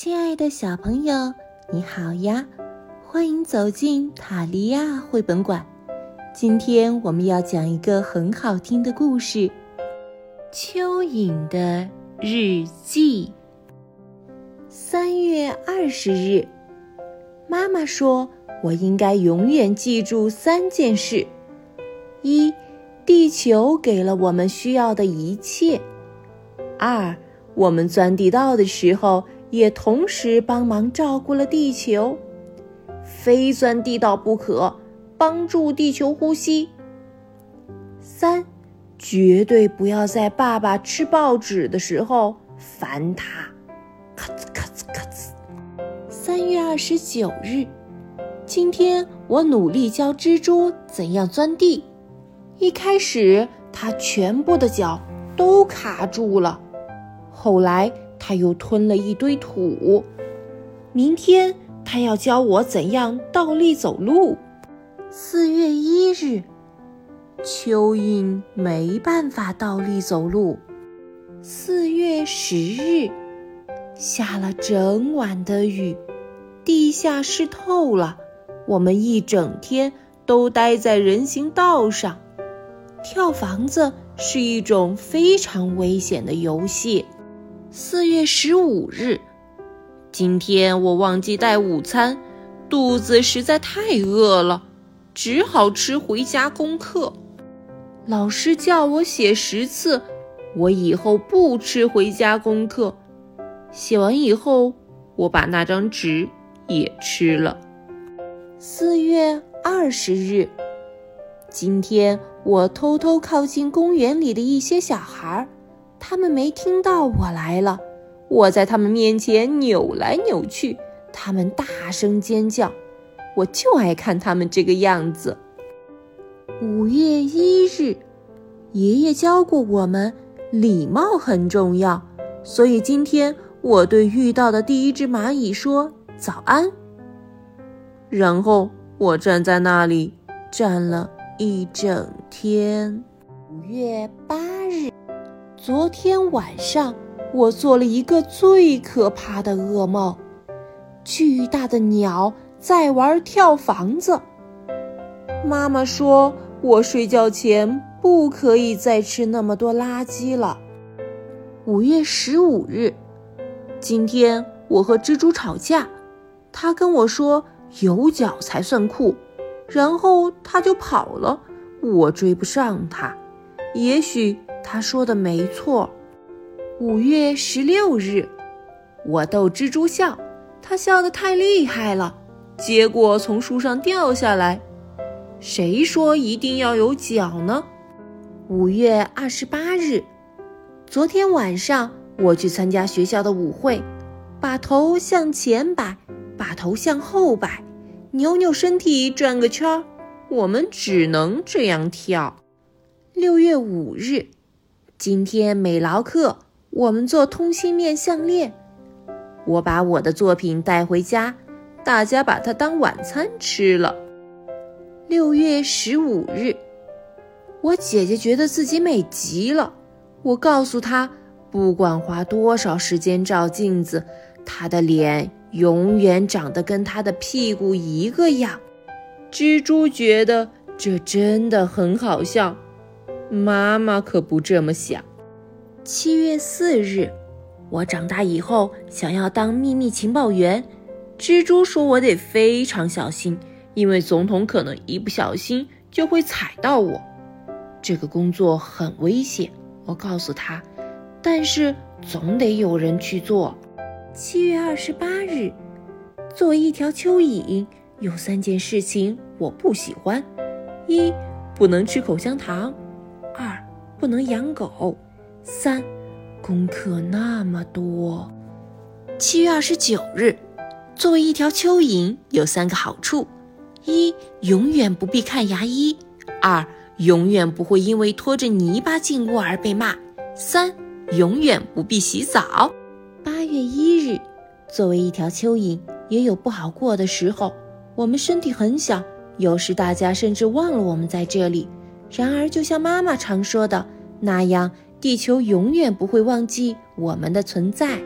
亲爱的小朋友，你好呀！欢迎走进塔利亚绘本馆。今天我们要讲一个很好听的故事《蚯蚓的日记》。三月二十日，妈妈说我应该永远记住三件事：一，地球给了我们需要的一切；二，我们钻地道的时候。也同时帮忙照顾了地球，非钻地道不可，帮助地球呼吸。三，绝对不要在爸爸吃报纸的时候烦他。咔吱咔吱咔吱。三月二十九日，今天我努力教蜘蛛怎样钻地。一开始，它全部的脚都卡住了，后来。他又吞了一堆土。明天他要教我怎样倒立走路。四月一日，蚯蚓没办法倒立走路。四月十日，下了整晚的雨，地下湿透了。我们一整天都待在人行道上。跳房子是一种非常危险的游戏。四月十五日，今天我忘记带午餐，肚子实在太饿了，只好吃回家功课。老师叫我写十次，我以后不吃回家功课。写完以后，我把那张纸也吃了。四月二十日，今天我偷偷靠近公园里的一些小孩儿。他们没听到我来了，我在他们面前扭来扭去，他们大声尖叫，我就爱看他们这个样子。五月一日，爷爷教过我们，礼貌很重要，所以今天我对遇到的第一只蚂蚁说早安。然后我站在那里站了一整天。五月八。昨天晚上，我做了一个最可怕的噩梦。巨大的鸟在玩跳房子。妈妈说我睡觉前不可以再吃那么多垃圾了。五月十五日，今天我和蜘蛛吵架，他跟我说有脚才算酷，然后他就跑了，我追不上他。也许。他说的没错。五月十六日，我逗蜘蛛笑，它笑得太厉害了，结果从树上掉下来。谁说一定要有脚呢？五月二十八日，昨天晚上我去参加学校的舞会，把头向前摆，把头向后摆，扭扭身体转个圈儿。我们只能这样跳。六月五日。今天美劳课，我们做通心面项链。我把我的作品带回家，大家把它当晚餐吃了。六月十五日，我姐姐觉得自己美极了。我告诉她，不管花多少时间照镜子，她的脸永远长得跟她的屁股一个样。蜘蛛觉得这真的很好笑。妈妈可不这么想。七月四日，我长大以后想要当秘密情报员。蜘蛛说我得非常小心，因为总统可能一不小心就会踩到我。这个工作很危险，我告诉他。但是总得有人去做。七月二十八日，作为一条蚯蚓，有三件事情我不喜欢：一，不能吃口香糖。不能养狗，三功课那么多。七月二十九日，作为一条蚯蚓，有三个好处：一永远不必看牙医；二永远不会因为拖着泥巴进屋而被骂；三永远不必洗澡。八月一日，作为一条蚯蚓，也有不好过的时候。我们身体很小，有时大家甚至忘了我们在这里。然而，就像妈妈常说的那样，地球永远不会忘记我们的存在。